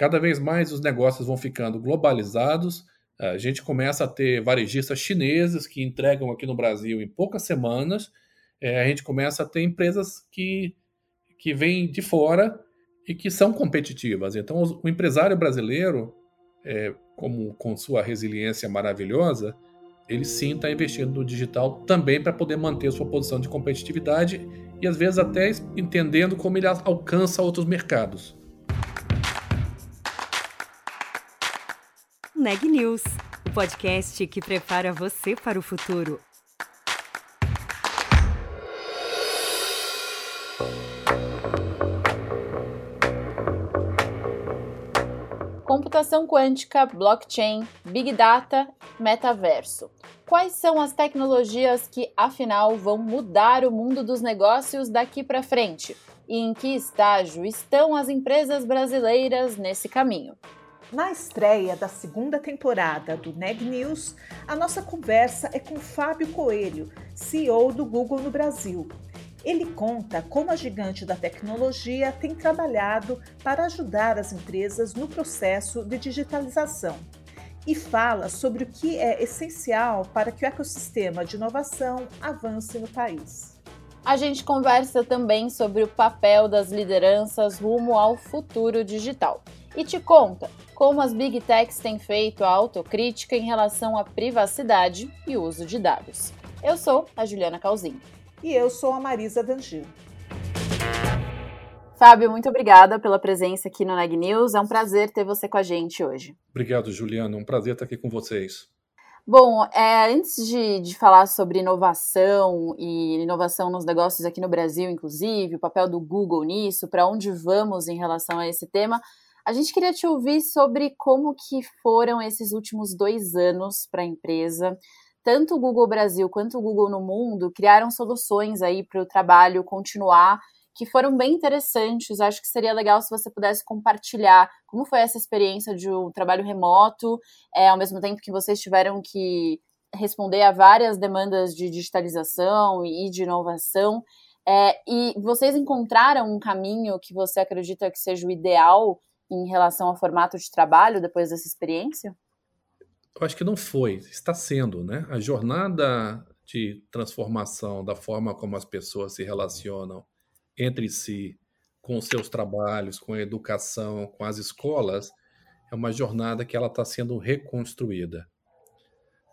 Cada vez mais os negócios vão ficando globalizados. A gente começa a ter varejistas chineses que entregam aqui no Brasil em poucas semanas. É, a gente começa a ter empresas que, que vêm de fora e que são competitivas. Então, o empresário brasileiro, é, como com sua resiliência maravilhosa, ele sim está investindo no digital também para poder manter sua posição de competitividade e às vezes até entendendo como ele alcança outros mercados. Neg News, o podcast que prepara você para o futuro. Computação quântica, blockchain, big data, metaverso. Quais são as tecnologias que, afinal, vão mudar o mundo dos negócios daqui para frente? E em que estágio estão as empresas brasileiras nesse caminho? Na estreia da segunda temporada do Neg News, a nossa conversa é com Fábio Coelho, CEO do Google no Brasil. Ele conta como a gigante da tecnologia tem trabalhado para ajudar as empresas no processo de digitalização e fala sobre o que é essencial para que o ecossistema de inovação avance no país. A gente conversa também sobre o papel das lideranças rumo ao futuro digital e te conta como as big techs têm feito a autocrítica em relação à privacidade e uso de dados. Eu sou a Juliana Calzin. E eu sou a Marisa Dangil. Fábio, muito obrigada pela presença aqui no Neg News. É um prazer ter você com a gente hoje. Obrigado, Juliana. É um prazer estar aqui com vocês. Bom, é, antes de, de falar sobre inovação e inovação nos negócios aqui no Brasil, inclusive, o papel do Google nisso, para onde vamos em relação a esse tema, a gente queria te ouvir sobre como que foram esses últimos dois anos para a empresa. Tanto o Google Brasil quanto o Google no mundo criaram soluções aí para o trabalho continuar que foram bem interessantes. Acho que seria legal se você pudesse compartilhar como foi essa experiência de um trabalho remoto, é, ao mesmo tempo que vocês tiveram que responder a várias demandas de digitalização e de inovação. É, e vocês encontraram um caminho que você acredita que seja o ideal em relação ao formato de trabalho depois dessa experiência? Eu acho que não foi, está sendo, né? A jornada de transformação da forma como as pessoas se relacionam entre si, com seus trabalhos, com a educação, com as escolas, é uma jornada que ela está sendo reconstruída.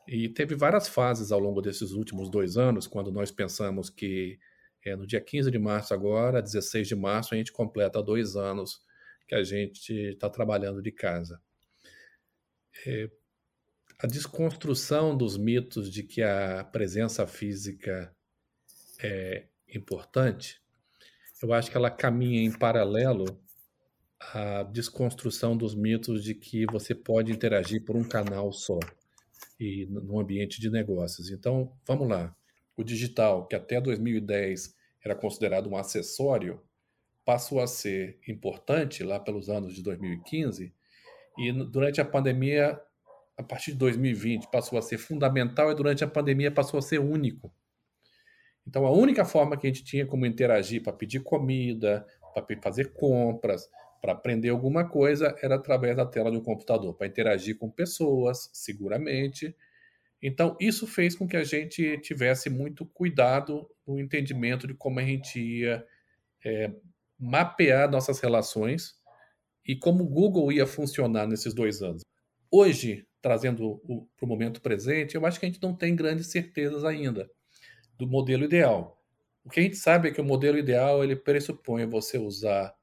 E teve várias fases ao longo desses últimos dois anos, quando nós pensamos que é, no dia 15 de março agora, 16 de março, a gente completa dois anos que a gente está trabalhando de casa. É, a desconstrução dos mitos de que a presença física é importante, eu acho que ela caminha em paralelo à desconstrução dos mitos de que você pode interagir por um canal só e no ambiente de negócios. Então, vamos lá. O digital, que até 2010 era considerado um acessório, passou a ser importante lá pelos anos de 2015 e durante a pandemia, a partir de 2020, passou a ser fundamental e durante a pandemia passou a ser único. Então, a única forma que a gente tinha como interagir para pedir comida, para fazer compras, para aprender alguma coisa, era através da tela do computador, para interagir com pessoas, seguramente. Então, isso fez com que a gente tivesse muito cuidado no entendimento de como a gente ia é, mapear nossas relações e como o Google ia funcionar nesses dois anos. Hoje, trazendo para o momento presente, eu acho que a gente não tem grandes certezas ainda do modelo ideal. O que a gente sabe é que o modelo ideal ele pressupõe você usar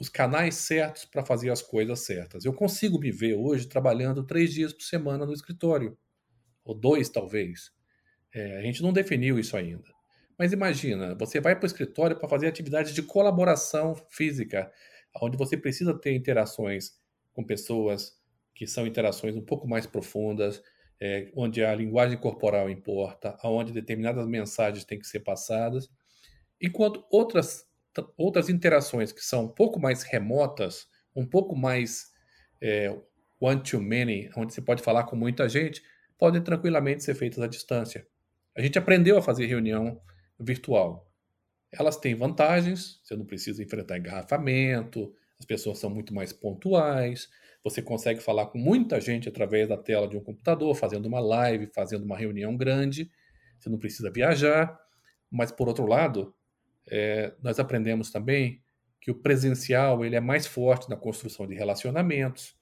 os canais certos para fazer as coisas certas. Eu consigo me ver hoje trabalhando três dias por semana no escritório, ou dois talvez. É, a gente não definiu isso ainda. Mas imagina, você vai para o escritório para fazer atividades de colaboração física, onde você precisa ter interações com pessoas que são interações um pouco mais profundas, é, onde a linguagem corporal importa, onde determinadas mensagens têm que ser passadas, enquanto outras, outras interações que são um pouco mais remotas, um pouco mais é, one-to-many, onde você pode falar com muita gente, podem tranquilamente ser feitas à distância. A gente aprendeu a fazer reunião virtual. Elas têm vantagens, você não precisa enfrentar engarrafamento, as pessoas são muito mais pontuais, você consegue falar com muita gente através da tela de um computador, fazendo uma live, fazendo uma reunião grande, você não precisa viajar. Mas, por outro lado, é, nós aprendemos também que o presencial ele é mais forte na construção de relacionamentos,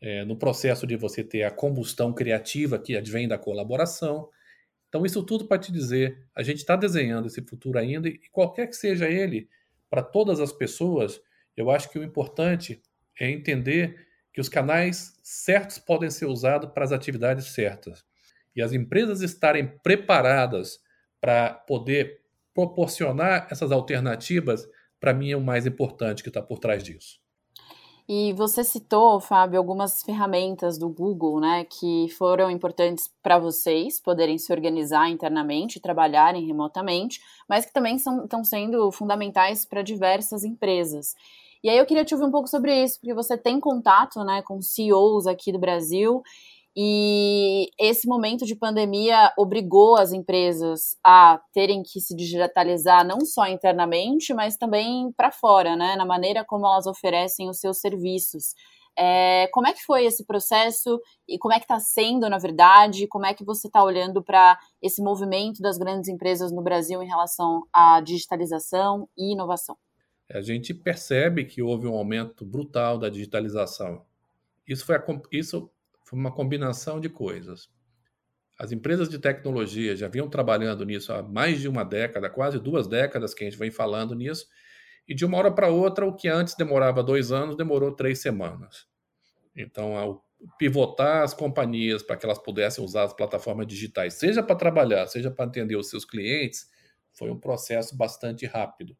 é, no processo de você ter a combustão criativa que advém da colaboração. Então, isso tudo para te dizer, a gente está desenhando esse futuro ainda, e qualquer que seja ele, para todas as pessoas, eu acho que o importante é entender que os canais certos podem ser usados para as atividades certas. E as empresas estarem preparadas para poder proporcionar essas alternativas, para mim é o mais importante que está por trás disso. E você citou, Fábio, algumas ferramentas do Google, né, que foram importantes para vocês poderem se organizar internamente, trabalharem remotamente, mas que também são, estão sendo fundamentais para diversas empresas. E aí eu queria te ouvir um pouco sobre isso, porque você tem contato, né, com CEOs aqui do Brasil e esse momento de pandemia obrigou as empresas a terem que se digitalizar não só internamente, mas também para fora, né? Na maneira como elas oferecem os seus serviços. É, como é que foi esse processo e como é que está sendo, na verdade? Como é que você está olhando para esse movimento das grandes empresas no Brasil em relação à digitalização e inovação? A gente percebe que houve um aumento brutal da digitalização. Isso foi a, isso foi uma combinação de coisas. As empresas de tecnologia já vinham trabalhando nisso há mais de uma década, quase duas décadas que a gente vem falando nisso, e de uma hora para outra, o que antes demorava dois anos, demorou três semanas. Então, ao pivotar as companhias para que elas pudessem usar as plataformas digitais, seja para trabalhar, seja para atender os seus clientes, foi um processo bastante rápido.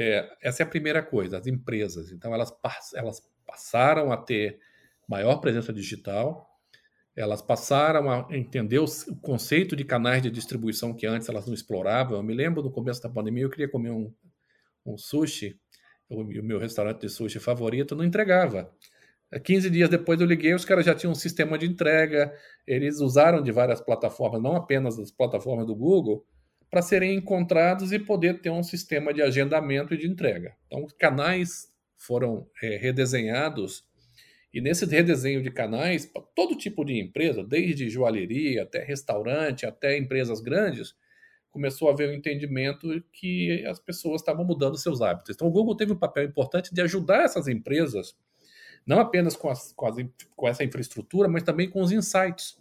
É, essa é a primeira coisa, as empresas. Então, elas, elas passaram a ter maior presença digital. Elas passaram a entender o conceito de canais de distribuição que antes elas não exploravam. Eu me lembro no começo da pandemia, eu queria comer um, um sushi, o, o meu restaurante de sushi favorito não entregava. 15 dias depois eu liguei, os caras já tinham um sistema de entrega, eles usaram de várias plataformas, não apenas as plataformas do Google, para serem encontrados e poder ter um sistema de agendamento e de entrega. Então, canais foram é, redesenhados e nesse redesenho de canais, para todo tipo de empresa, desde joalheria até restaurante, até empresas grandes, começou a haver um entendimento que as pessoas estavam mudando seus hábitos. Então, o Google teve um papel importante de ajudar essas empresas, não apenas com, as, com, as, com essa infraestrutura, mas também com os insights.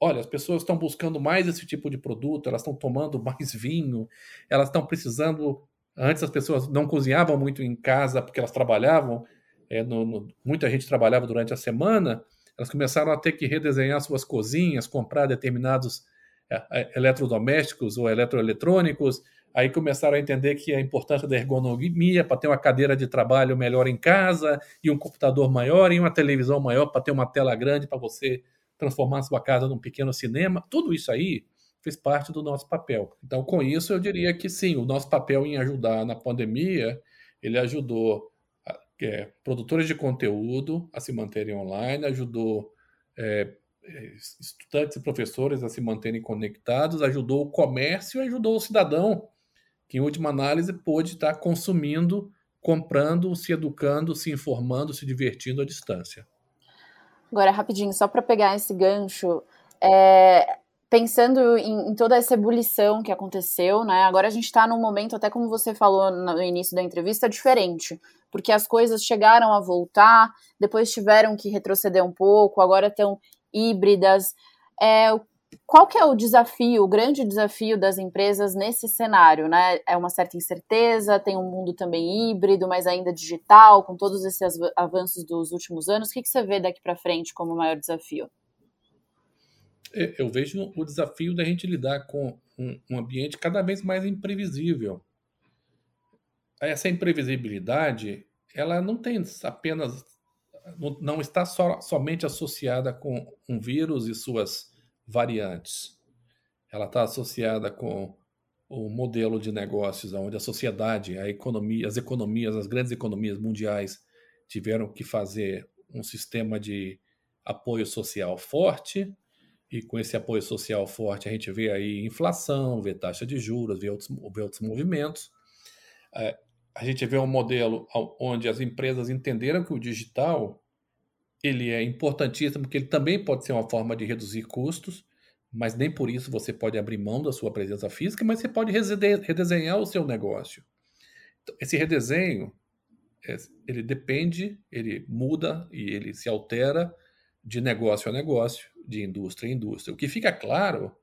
Olha, as pessoas estão buscando mais esse tipo de produto, elas estão tomando mais vinho, elas estão precisando. Antes as pessoas não cozinhavam muito em casa porque elas trabalhavam, é, no, no, muita gente trabalhava durante a semana, elas começaram a ter que redesenhar suas cozinhas, comprar determinados é, é, eletrodomésticos ou eletroeletrônicos, aí começaram a entender que a importância da ergonomia para ter uma cadeira de trabalho melhor em casa, e um computador maior, e uma televisão maior para ter uma tela grande para você transformar sua casa num pequeno cinema. Tudo isso aí fez parte do nosso papel. Então, com isso, eu diria que sim, o nosso papel em ajudar na pandemia, ele ajudou é, produtores de conteúdo a se manterem online, ajudou é, é, estudantes e professores a se manterem conectados, ajudou o comércio ajudou o cidadão, que em última análise pôde estar consumindo, comprando, se educando, se informando, se divertindo à distância. Agora, rapidinho, só para pegar esse gancho, é, pensando em, em, toda essa ebulição que aconteceu, né? Agora a gente está num momento, até como você falou no início da entrevista, diferente porque as coisas chegaram a voltar, depois tiveram que retroceder um pouco, agora estão híbridas. É, qual que é o desafio, o grande desafio das empresas nesse cenário, né? É uma certa incerteza, tem um mundo também híbrido, mas ainda digital, com todos esses avanços dos últimos anos. O que, que você vê daqui para frente como o maior desafio? Eu vejo o desafio da gente lidar com um ambiente cada vez mais imprevisível essa imprevisibilidade ela não tem apenas não está so, somente associada com um vírus e suas variantes. Ela está associada com o modelo de negócios onde a sociedade, a economia, as economias, as grandes economias mundiais tiveram que fazer um sistema de apoio social forte, e com esse apoio social forte a gente vê aí inflação, vê taxa de juros, vê outros, vê outros movimentos. É, a gente vê um modelo onde as empresas entenderam que o digital ele é importantíssimo, porque ele também pode ser uma forma de reduzir custos, mas nem por isso você pode abrir mão da sua presença física, mas você pode redesenhar o seu negócio. Então, esse redesenho, é, ele depende, ele muda e ele se altera de negócio a negócio, de indústria a indústria. O que fica claro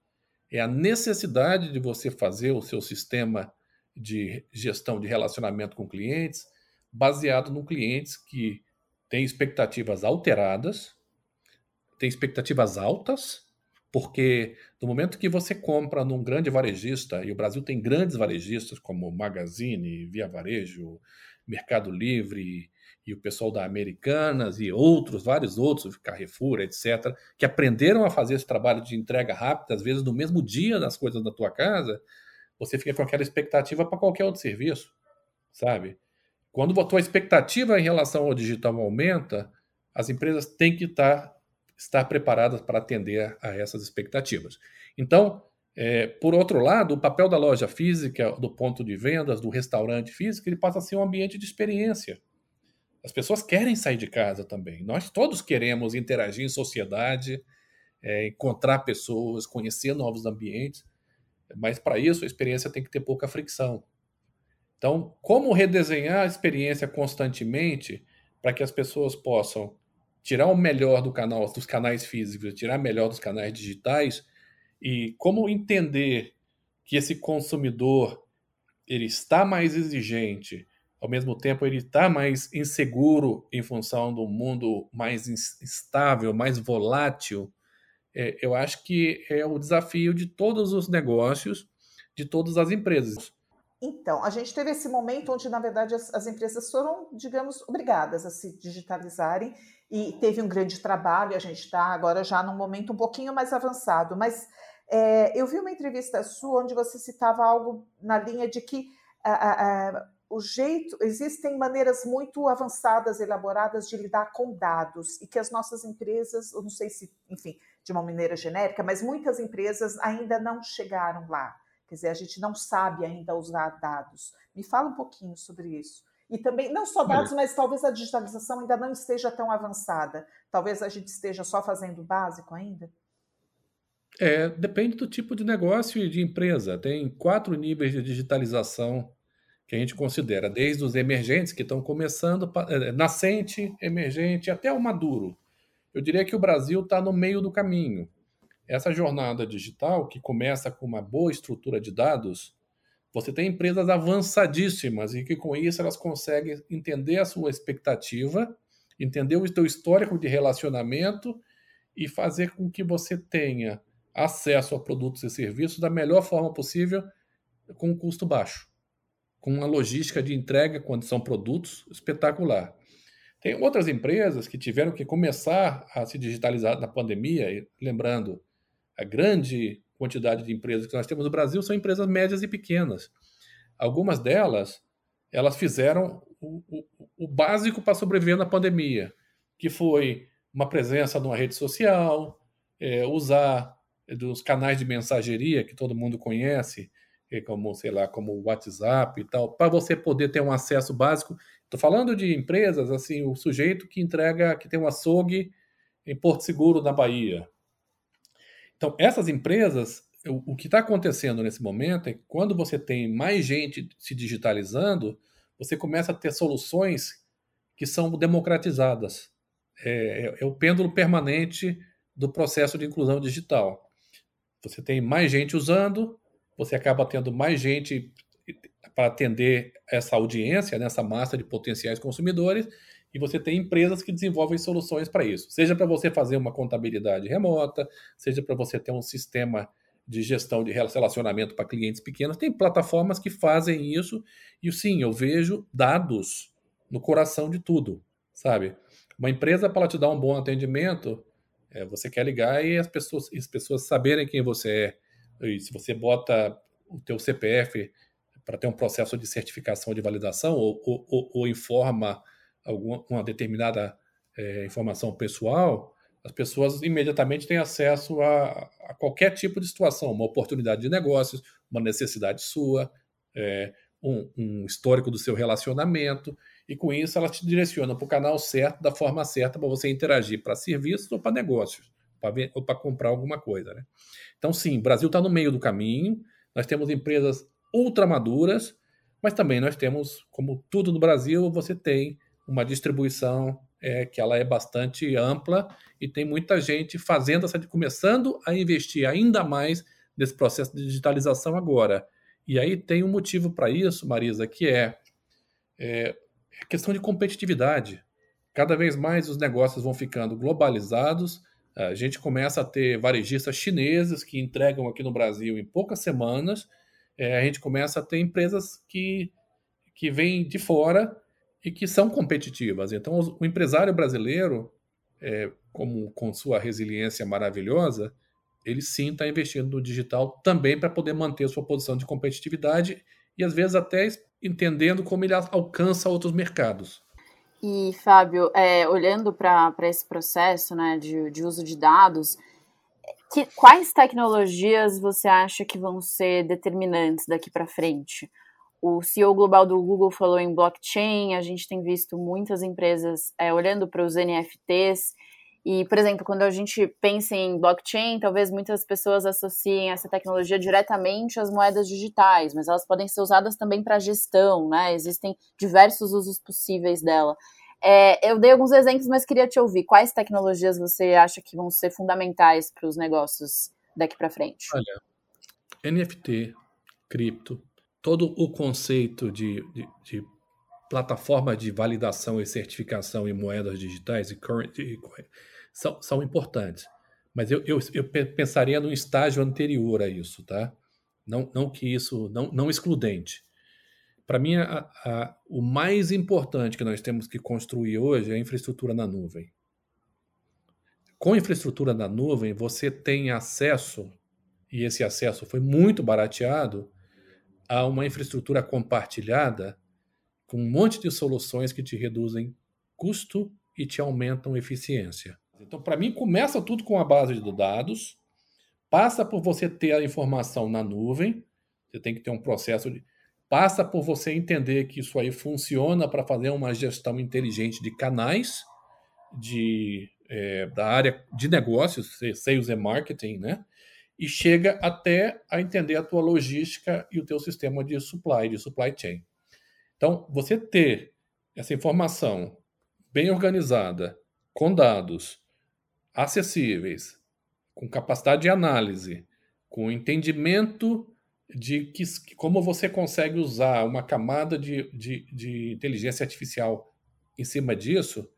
é a necessidade de você fazer o seu sistema de gestão de relacionamento com clientes baseado no clientes que têm expectativas alteradas, têm expectativas altas porque no momento que você compra num grande varejista, e o Brasil tem grandes varejistas como Magazine, Via Varejo, Mercado Livre e o pessoal da Americanas e outros, vários outros, Carrefour, etc., que aprenderam a fazer esse trabalho de entrega rápida, às vezes no mesmo dia das coisas da tua casa, você fica com aquela expectativa para qualquer outro serviço, sabe? Quando a tua expectativa em relação ao digital aumenta, as empresas têm que estar estar preparadas para atender a essas expectativas. Então, é, por outro lado, o papel da loja física, do ponto de vendas, do restaurante físico, ele passa a ser um ambiente de experiência. As pessoas querem sair de casa também. Nós todos queremos interagir em sociedade, é, encontrar pessoas, conhecer novos ambientes, mas para isso a experiência tem que ter pouca fricção. Então, como redesenhar a experiência constantemente para que as pessoas possam tirar o melhor do canal, dos canais físicos, tirar o melhor dos canais digitais e como entender que esse consumidor ele está mais exigente, ao mesmo tempo ele está mais inseguro em função do mundo mais instável, mais volátil. É, eu acho que é o desafio de todos os negócios, de todas as empresas. Então, a gente teve esse momento onde, na verdade, as, as empresas foram, digamos, obrigadas a se digitalizarem e teve um grande trabalho. A gente está agora já num momento um pouquinho mais avançado, mas é, eu vi uma entrevista sua onde você citava algo na linha de que a, a, o jeito existem maneiras muito avançadas, elaboradas de lidar com dados e que as nossas empresas, eu não sei se, enfim, de uma maneira genérica, mas muitas empresas ainda não chegaram lá. Quer dizer, a gente não sabe ainda usar dados. Me fala um pouquinho sobre isso. E também, não só dados, mas talvez a digitalização ainda não esteja tão avançada. Talvez a gente esteja só fazendo o básico ainda. É, depende do tipo de negócio e de empresa. Tem quatro níveis de digitalização que a gente considera, desde os emergentes, que estão começando, é, nascente, emergente, até o maduro. Eu diria que o Brasil está no meio do caminho. Essa jornada digital, que começa com uma boa estrutura de dados, você tem empresas avançadíssimas e que com isso elas conseguem entender a sua expectativa, entender o seu histórico de relacionamento e fazer com que você tenha acesso a produtos e serviços da melhor forma possível com um custo baixo, com uma logística de entrega quando são produtos espetacular. Tem outras empresas que tiveram que começar a se digitalizar na pandemia, lembrando, a grande quantidade de empresas que nós temos no Brasil são empresas médias e pequenas. Algumas delas, elas fizeram o, o, o básico para sobreviver na pandemia, que foi uma presença numa rede social, é, usar dos canais de mensageria que todo mundo conhece, é, como sei lá, como o WhatsApp e tal, para você poder ter um acesso básico. Estou falando de empresas assim, o sujeito que entrega, que tem um açougue em Porto Seguro, na Bahia, então, essas empresas, o, o que está acontecendo nesse momento é que quando você tem mais gente se digitalizando, você começa a ter soluções que são democratizadas. É, é, é, o pêndulo permanente do processo de inclusão digital. Você tem mais gente usando, você acaba tendo mais gente para atender essa audiência, nessa né, massa de potenciais consumidores, e você tem empresas que desenvolvem soluções para isso. Seja para você fazer uma contabilidade remota, seja para você ter um sistema de gestão de relacionamento para clientes pequenos. Tem plataformas que fazem isso e sim, eu vejo dados no coração de tudo, sabe? Uma empresa para te dar um bom atendimento, é, você quer ligar e as pessoas, as pessoas saberem quem você é. E se você bota o teu CPF para ter um processo de certificação de validação ou, ou, ou, ou informa alguma uma determinada é, informação pessoal, as pessoas imediatamente têm acesso a, a, qualquer tipo de situação, uma oportunidade de negócios, uma necessidade sua, é, um, um histórico do seu relacionamento, e com isso ela te direciona para o canal certo, da forma certa, para você interagir para serviços ou para negócios, ou para comprar alguma coisa. Né? Então, sim, o Brasil está no meio do caminho, nós temos empresas ultramaduras, mas também nós temos, como tudo no Brasil, você tem uma distribuição é, que ela é bastante ampla e tem muita gente fazendo essa, começando a investir ainda mais nesse processo de digitalização agora. E aí tem um motivo para isso, Marisa, que é, é a questão de competitividade. Cada vez mais os negócios vão ficando globalizados. A gente começa a ter varejistas chineses que entregam aqui no Brasil em poucas semanas. É, a gente começa a ter empresas que, que vêm de fora e que são competitivas. Então, o empresário brasileiro, é, como com sua resiliência maravilhosa, ele sim está investindo no digital também para poder manter sua posição de competitividade e às vezes até entendendo como ele alcança outros mercados. E, Fábio, é, olhando para esse processo né, de, de uso de dados, que, quais tecnologias você acha que vão ser determinantes daqui para frente? O CEO global do Google falou em blockchain, a gente tem visto muitas empresas é, olhando para os NFTs e, por exemplo, quando a gente pensa em blockchain, talvez muitas pessoas associem essa tecnologia diretamente às moedas digitais, mas elas podem ser usadas também para gestão, né? Existem diversos usos possíveis dela. É, eu dei alguns exemplos, mas queria te ouvir. Quais tecnologias você acha que vão ser fundamentais para os negócios daqui para frente? Olha, NFT, cripto, todo o conceito de, de, de plataforma de validação e certificação em moedas digitais e currency são, são importantes. Mas eu, eu, eu pensaria num estágio anterior a isso, tá? Não, não que isso, não, não excludente. Para mim, a, a, o mais importante que nós temos que construir hoje é a infraestrutura na nuvem. Com infraestrutura na nuvem, você tem acesso, e esse acesso foi muito barateado, a uma infraestrutura compartilhada com um monte de soluções que te reduzem custo e te aumentam eficiência. Então, para mim, começa tudo com a base de dados, passa por você ter a informação na nuvem, você tem que ter um processo de. Passa por você entender que isso aí funciona para fazer uma gestão inteligente de canais de, é, da área de negócios, sales e marketing, né? E chega até a entender a tua logística e o teu sistema de supply, de supply chain. Então, você ter essa informação bem organizada, com dados, acessíveis, com capacidade de análise, com entendimento de que, como você consegue usar uma camada de, de, de inteligência artificial em cima disso,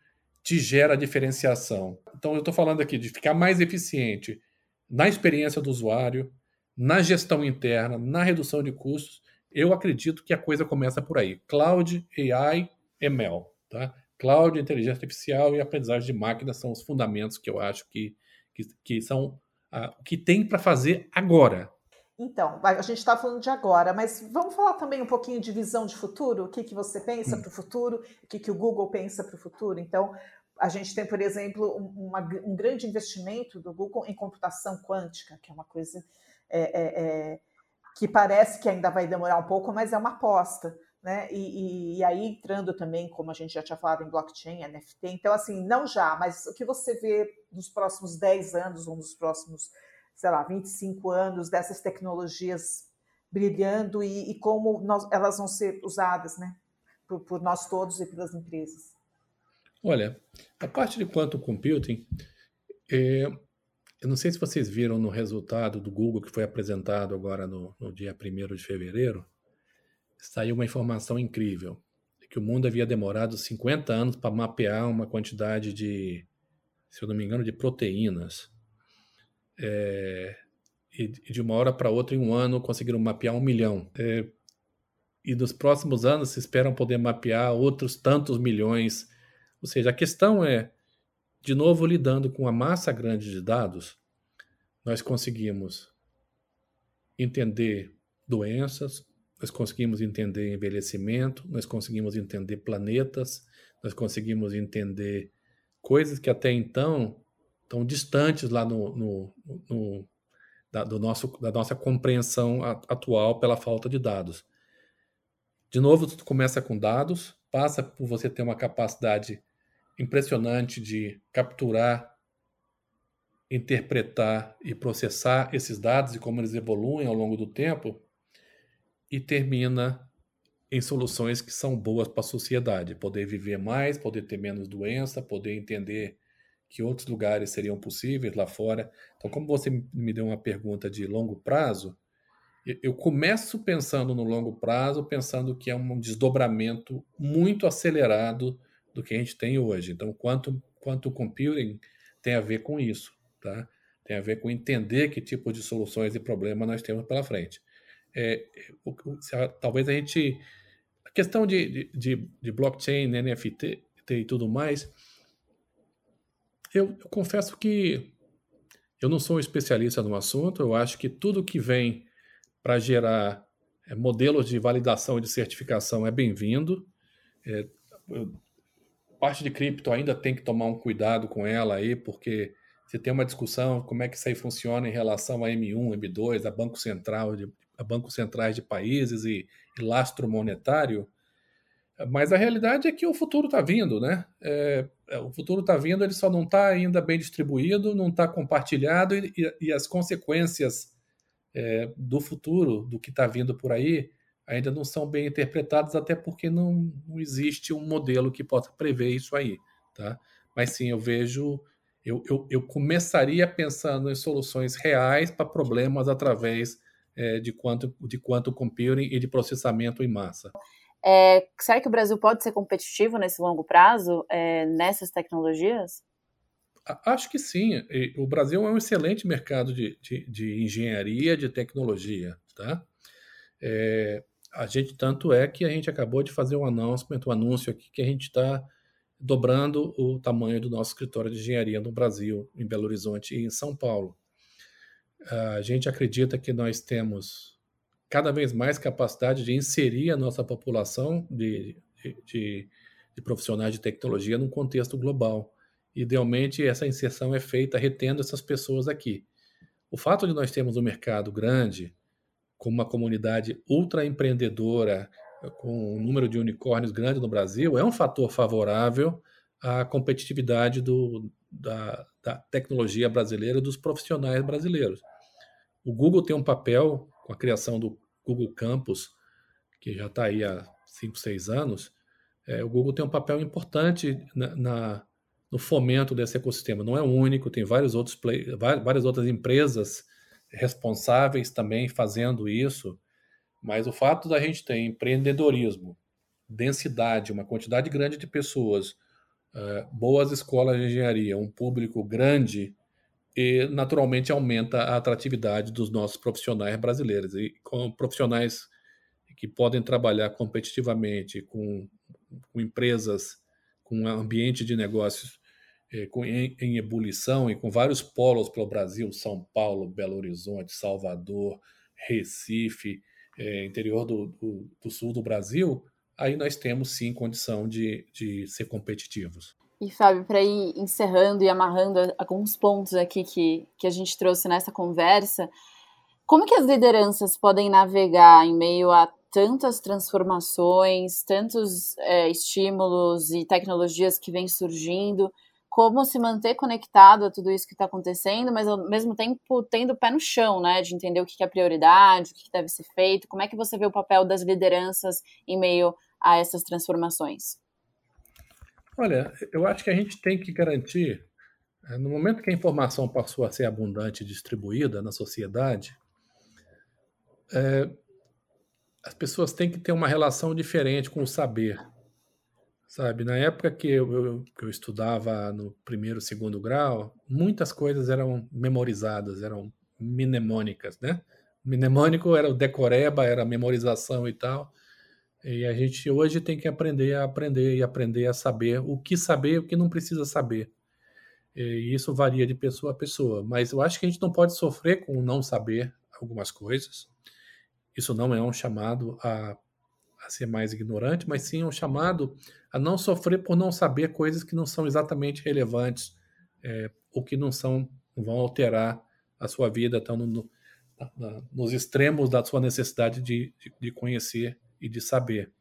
te gera diferenciação. Então, eu estou falando aqui de ficar mais eficiente na experiência do usuário, na gestão interna, na redução de custos. Eu acredito que a coisa começa por aí. Cloud, AI, ML. Tá? Cloud, inteligência artificial e aprendizagem de máquina são os fundamentos que eu acho que, que, que são uh, o que tem para fazer agora. Então, a gente está falando de agora, mas vamos falar também um pouquinho de visão de futuro? O que, que você pensa hum. para o futuro? O que, que o Google pensa para o futuro? Então, a gente tem, por exemplo, uma, um grande investimento do Google em computação quântica, que é uma coisa é, é, é, que parece que ainda vai demorar um pouco, mas é uma aposta né? E, e, e, aí entrando também, como a gente já tinha falado, em blockchain, NFT. Então, assim, não já, mas o que você vê nos próximos 10 anos ou nos próximos, sei lá, 25 anos dessas tecnologias brilhando e, e como nós, elas vão ser usadas, né? Por, por, nós todos e pelas empresas. Olha, a parte de quantum computing, é, eu não sei se vocês viram no resultado do Google que foi apresentado agora no, no dia 1 de fevereiro, saiu uma informação incrível, que o mundo havia demorado 50 anos para mapear uma quantidade de, se eu não me engano, de proteínas. É, e de uma hora para outra, em um ano, conseguiram mapear um milhão. É, e nos próximos anos se esperam poder mapear outros tantos milhões. Ou seja, a questão é, de novo, lidando com a massa grande de dados, nós conseguimos entender doenças, nós conseguimos entender envelhecimento, nós conseguimos entender planetas, nós conseguimos entender coisas que até então estão distantes lá no, no, no da, do nosso, da nossa compreensão atual pela falta de dados. De novo, tudo começa com dados, passa por você ter uma capacidade impressionante de capturar, interpretar e processar esses dados e como eles evoluem ao longo do tempo, e termina em soluções que são boas para a sociedade, poder viver mais, poder ter menos doença, poder entender que outros lugares seriam possíveis lá fora. Então, como você me deu uma pergunta de longo prazo, eu começo pensando no longo prazo, pensando que é um desdobramento muito acelerado do que a gente tem hoje. Então, quanto quanto computing tem a ver com isso, tá? Tem a ver com entender que tipo de soluções e problemas nós temos pela frente. É, o, o, talvez a gente a questão de, de, de blockchain, NFT e tudo mais, eu, eu confesso que eu não sou um especialista no assunto. Eu acho que tudo que vem para gerar é, modelos de validação e de certificação é bem-vindo. É, parte de cripto ainda tem que tomar um cuidado com ela aí, porque você tem uma discussão como é que isso aí funciona em relação a M1, M2, a Banco Central, a bancos centrais de países e, e lastro monetário. Mas a realidade é que o futuro está vindo, né? É, é o futuro está vindo, ele só não está ainda bem distribuído, não está compartilhado e, e, e, as consequências é, do futuro, do que está vindo por aí, ainda não são bem interpretadas, até porque não, não, existe um modelo que possa prever isso aí, tá? Mas sim, eu vejo, eu, eu, eu começaria pensando em soluções reais para problemas através é, de quanto de quanto computing e de processamento em massa. É, será que o Brasil pode ser competitivo nesse longo prazo é, nessas tecnologias? Acho que sim. O Brasil é um excelente mercado de, de, de engenharia, de tecnologia, tá? É, a gente tanto é que a gente acabou de fazer um announcement, um anúncio aqui que a gente está dobrando o tamanho do nosso escritório de engenharia no Brasil, em Belo Horizonte e em São Paulo. A gente acredita que nós temos cada vez mais capacidade de inserir a nossa população de, de, de profissionais de tecnologia num contexto global idealmente essa inserção é feita retendo essas pessoas aqui. O fato de nós termos um mercado grande, com uma comunidade ultra empreendedora, com um número de unicórnios grande no Brasil, é um fator favorável à competitividade do, da, da tecnologia brasileira e dos profissionais brasileiros. O Google tem um papel com a criação do Google Campus, que já está aí há 5, 6 anos, é, o Google tem um papel importante na, na, no fomento desse ecossistema. Não é o único, tem vários outros play, várias outras empresas responsáveis também fazendo isso, mas o fato da gente ter empreendedorismo, densidade, uma quantidade grande de pessoas, uh, boas escolas de engenharia, um público grande, e naturalmente aumenta a atratividade dos nossos profissionais brasileiros. E com profissionais que podem trabalhar competitivamente com, com empresas com ambiente de negócios em, em, ebulição e com vários polos pelo Brasil, São Paulo, Belo Horizonte, Salvador, Recife, é, interior do, do, do, sul do Brasil, aí nós temos sim condição de, de ser competitivos. E Fábio, para ir encerrando e amarrando alguns pontos aqui que, que a gente trouxe nessa conversa, como que as lideranças podem navegar em meio a tantas transformações, tantos é, estímulos e tecnologias que vêm surgindo, como se manter conectado a tudo isso que está acontecendo, mas ao mesmo tempo tendo o pé no chão, né, de entender o que é prioridade, o que deve ser feito, como é que você vê o papel das lideranças em meio a essas transformações? Olha, eu acho que a gente tem que garantir, é, no momento que a informação passou a ser abundante e distribuída na sociedade, é, as pessoas têm que ter uma relação diferente com o saber. Sabe, na época que eu, eu, que eu estudava no primeiro, segundo grau, muitas coisas eram memorizadas, eram mnemônicas, né? Mnemônico era o decoreba, era memorização e tal. E a gente hoje tem que aprender a aprender e aprender a saber o que saber e o que não precisa saber. E isso varia de pessoa a pessoa, mas eu acho que a gente não pode sofrer com não saber algumas coisas. Isso não é um chamado a, a ser mais ignorante, mas sim um chamado a não sofrer por não saber coisas que não são exatamente relevantes é, ou que não são vão alterar a sua vida, estão no, na, nos extremos da sua necessidade de, de, de, conhecer e de saber.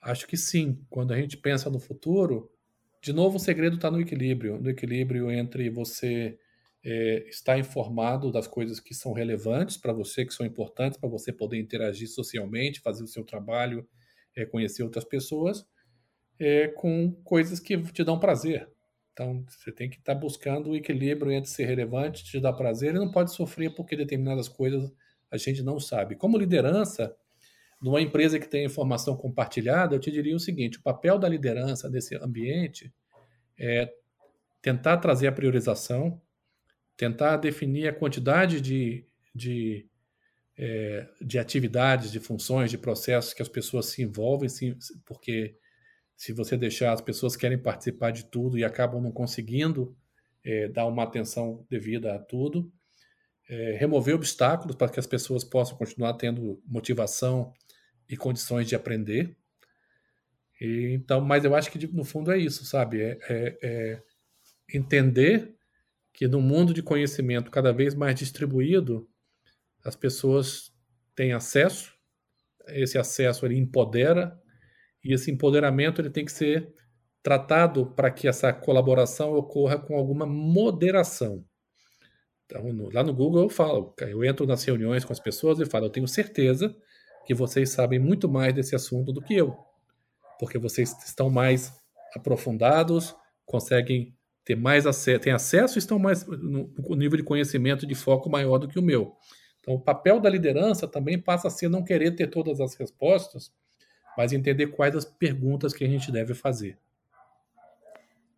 Acho que sim. Quando a gente pensa no futuro, de novo o segredo está no equilíbrio, no equilíbrio entre você é, estar informado das coisas que são relevantes para você, que são importantes para você poder interagir socialmente, fazer o seu trabalho, é, conhecer outras pessoas, é, com coisas que te dão prazer. Então, você tem que estar tá buscando o equilíbrio entre ser relevante, te dar prazer, e não pode sofrer porque determinadas coisas a gente não sabe. Como liderança, numa empresa que tem informação compartilhada, eu te diria o seguinte: o papel da liderança nesse ambiente é tentar trazer a priorização, tentar definir a quantidade de, de, é, de atividades, de funções, de processos que as pessoas se envolvem, porque se você deixar, as pessoas querem participar de tudo e acabam não conseguindo é, dar uma atenção devida a tudo. É, remover obstáculos para que as pessoas possam continuar tendo motivação e condições de aprender. E, então, mas eu acho que no fundo é isso, sabe? É, é, é entender que no mundo de conhecimento cada vez mais distribuído, as pessoas têm acesso, esse acesso ele empodera, e esse empoderamento ele tem que ser tratado para que essa colaboração ocorra com alguma moderação. Então, no, lá no Google eu falo, eu entro nas reuniões com as pessoas e falo, eu tenho certeza que vocês sabem muito mais desse assunto do que eu, porque vocês estão mais aprofundados, conseguem ter mais acesso, têm acesso e estão mais no, no nível de conhecimento de foco maior do que o meu. Então, o papel da liderança também passa a ser não querer ter todas as respostas, mas entender quais as perguntas que a gente deve fazer.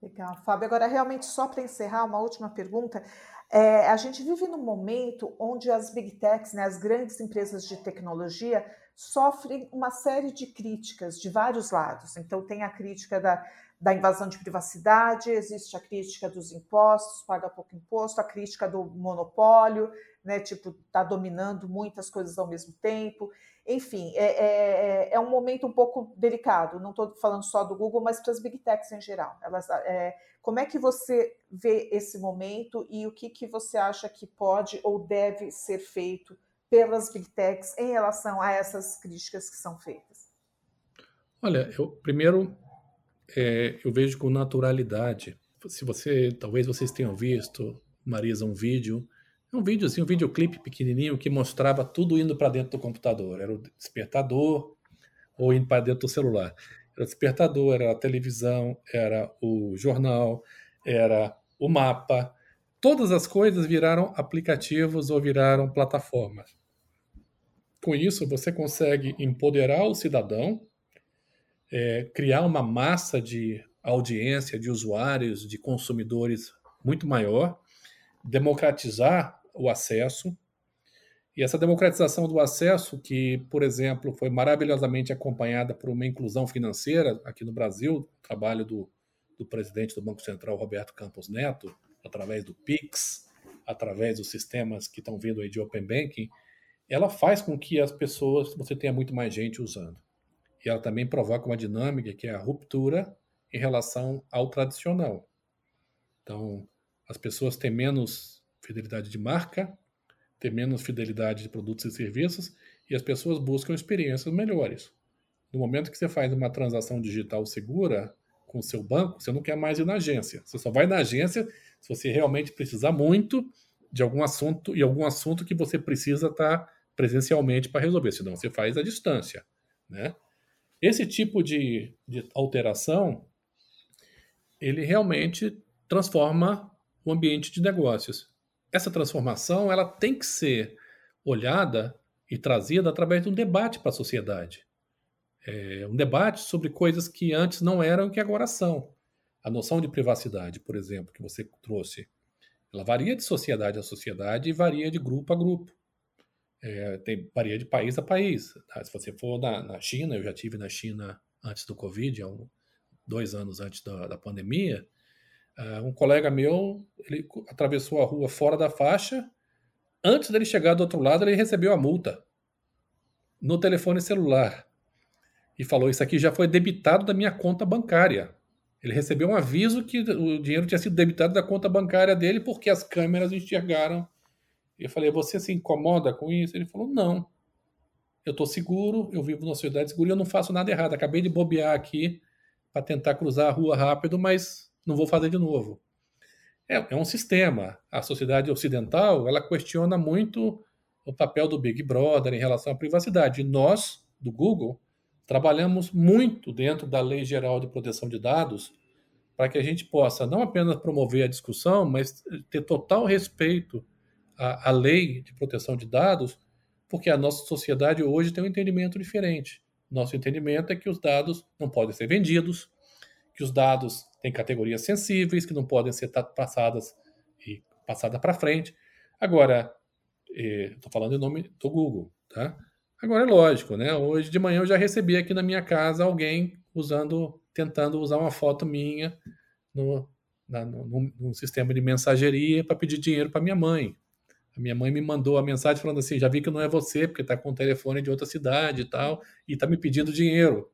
Legal, Fábio. Agora, realmente, só para encerrar, uma última pergunta. É, a gente vive num momento onde as big techs, né, as grandes empresas de tecnologia, sofrem uma série de críticas de vários lados. Então, tem a crítica da, da invasão de privacidade, existe a crítica dos impostos, paga pouco imposto, a crítica do monopólio, né, tipo, está dominando muitas coisas ao mesmo tempo. Enfim, é, é, é, é um momento um pouco delicado, não estou falando só do Google, mas para as big techs em geral. Elas, é, como é que você vê esse momento e o que, que você acha que pode ou deve ser feito pelas big techs em relação a essas críticas que são feitas? Olha, eu primeiro é, eu vejo com naturalidade. Se você, talvez vocês tenham visto, Marisa, um vídeo, um vídeo assim, um videoclipe pequenininho que mostrava tudo indo para dentro do computador. Era o despertador ou indo para dentro do celular. Era o despertador, era a televisão, era o jornal, era o mapa. Todas as coisas viraram aplicativos ou viraram plataformas. Com isso, você consegue empoderar o cidadão é, criar uma massa de audiência, de usuários, de consumidores muito maior, democratizar o acesso. E essa democratização do acesso, que, por exemplo, foi maravilhosamente acompanhada por uma inclusão financeira aqui no Brasil, trabalho do, do presidente do Banco Central, Roberto Campos Neto, através do PIX, através dos sistemas que estão vindo aí de Open Banking, ela faz com que as pessoas, você tenha muito mais gente usando ela também provoca uma dinâmica que é a ruptura em relação ao tradicional. Então, as pessoas têm menos fidelidade de marca, têm menos fidelidade de produtos e serviços, e as pessoas buscam experiências melhores. No momento que você faz uma transação digital segura com o seu banco, você não quer mais ir na agência. Você só vai na agência se você realmente precisar muito de algum assunto e algum assunto que você precisa estar presencialmente para resolver, senão você faz à distância, né? Esse tipo de, de alteração, ele realmente transforma o ambiente de negócios. Essa transformação ela tem que ser olhada e trazida através de um debate para a sociedade. É um debate sobre coisas que antes não eram e que agora são. A noção de privacidade, por exemplo, que você trouxe, ela varia de sociedade a sociedade e varia de grupo a grupo. É, tem, varia de país a país. Tá? Se você for na, na, China, eu já tive na China antes do Covid, um, dois anos antes da, da pandemia. Uh, um colega meu, ele atravessou a rua fora da faixa. Antes dele chegar do outro lado, ele recebeu a multa no telefone celular e falou: Isso aqui já foi debitado da minha conta bancária. Ele recebeu um aviso que o dinheiro tinha sido debitado da conta bancária dele porque as câmeras enxergaram eu falei, você se incomoda com isso? Ele falou, não. eu estou seguro, eu vivo numa sociedade segura e eu não faço nada errado. Acabei de bobear aqui para tentar cruzar a rua rápido, mas não vou fazer de novo. É, é, um sistema. A sociedade ocidental ela questiona muito o papel do Big Brother em relação à privacidade. Nós, do Google, trabalhamos muito dentro da Lei Geral de Proteção de Dados para que a gente possa não apenas promover a discussão, mas ter total respeito à, à lei de proteção de dados, porque a nossa sociedade hoje tem um entendimento diferente. Nosso entendimento é que os dados não podem ser vendidos, que os dados têm categorias sensíveis, que não podem ser passadas e passadas para frente. Agora, estou falando em nome do Google, tá? Agora é lógico, né? Hoje de manhã eu já recebi aqui na minha casa alguém usando, tentando usar uma foto minha no, na, no, no sistema de mensageria para pedir dinheiro para minha mãe. A minha mãe me mandou a mensagem falando assim: já vi que não é você, porque está com o telefone de outra cidade e tal, e está me pedindo dinheiro.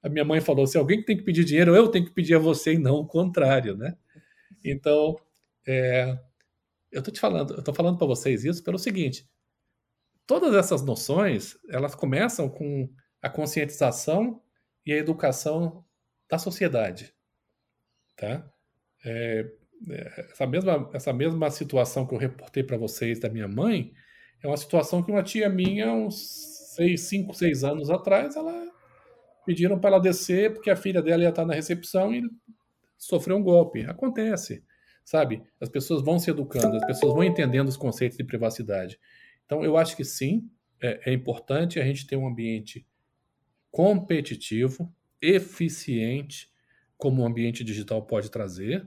A minha mãe falou: se alguém tem que pedir dinheiro, eu tenho que pedir a você e não o contrário, né? Então, é, eu estou te falando, eu estou falando para vocês isso pelo seguinte: todas essas noções elas começam com a conscientização e a educação da sociedade, tá? É, essa mesma essa mesma situação que eu reportei para vocês da minha mãe é uma situação que uma tia minha uns seis, cinco, seis anos atrás ela pediram para ela descer porque a filha dela ia estar na recepção e sofreu um golpe. Acontece sabe? As pessoas vão se educando, as pessoas vão entendendo os conceitos de privacidade. Então, eu acho que sim, é, é importante a gente ter um ambiente competitivo, eficiente, como o ambiente digital pode trazer,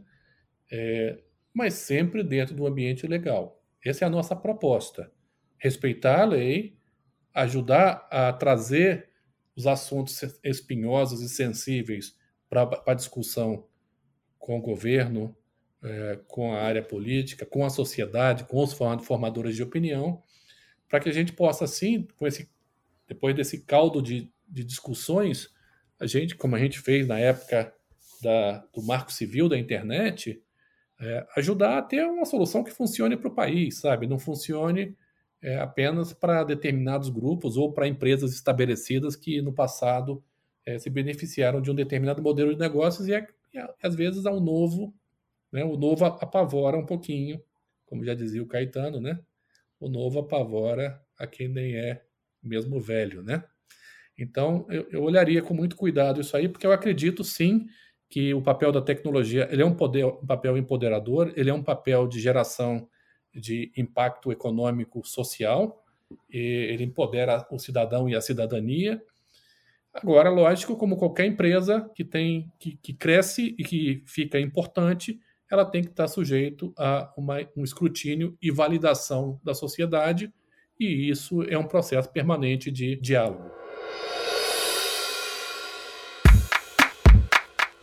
é, mas sempre dentro do ambiente legal. Essa é a nossa proposta. Respeitar a lei, ajudar a trazer os assuntos espinhosos e sensíveis para a discussão com o governo, é, com a área política, com a sociedade, com os formadores de opinião, para que a gente possa, assim, com esse, depois desse caldo de, de discussões, a gente, como a gente fez na época da, do marco civil da internet, é, ajudar a ter uma solução que funcione para o país, sabe? Não funcione é, apenas para determinados grupos ou para empresas estabelecidas que no passado é, se beneficiaram de um determinado modelo de negócios e, é, e às vezes ao novo né? O novo apavora um pouquinho, como já dizia o Caetano, né? O novo apavora a quem nem é mesmo velho, né? Então, eu, eu olharia com muito cuidado isso aí, porque eu acredito sim que o papel da tecnologia ele é um, poder, um papel empoderador, ele é um papel de geração de impacto econômico social, ele empodera o cidadão e a cidadania. Agora, lógico, como qualquer empresa que tem que, que cresce e que fica importante, ela tem que estar sujeito a uma, um escrutínio e validação da sociedade, e isso é um processo permanente de diálogo.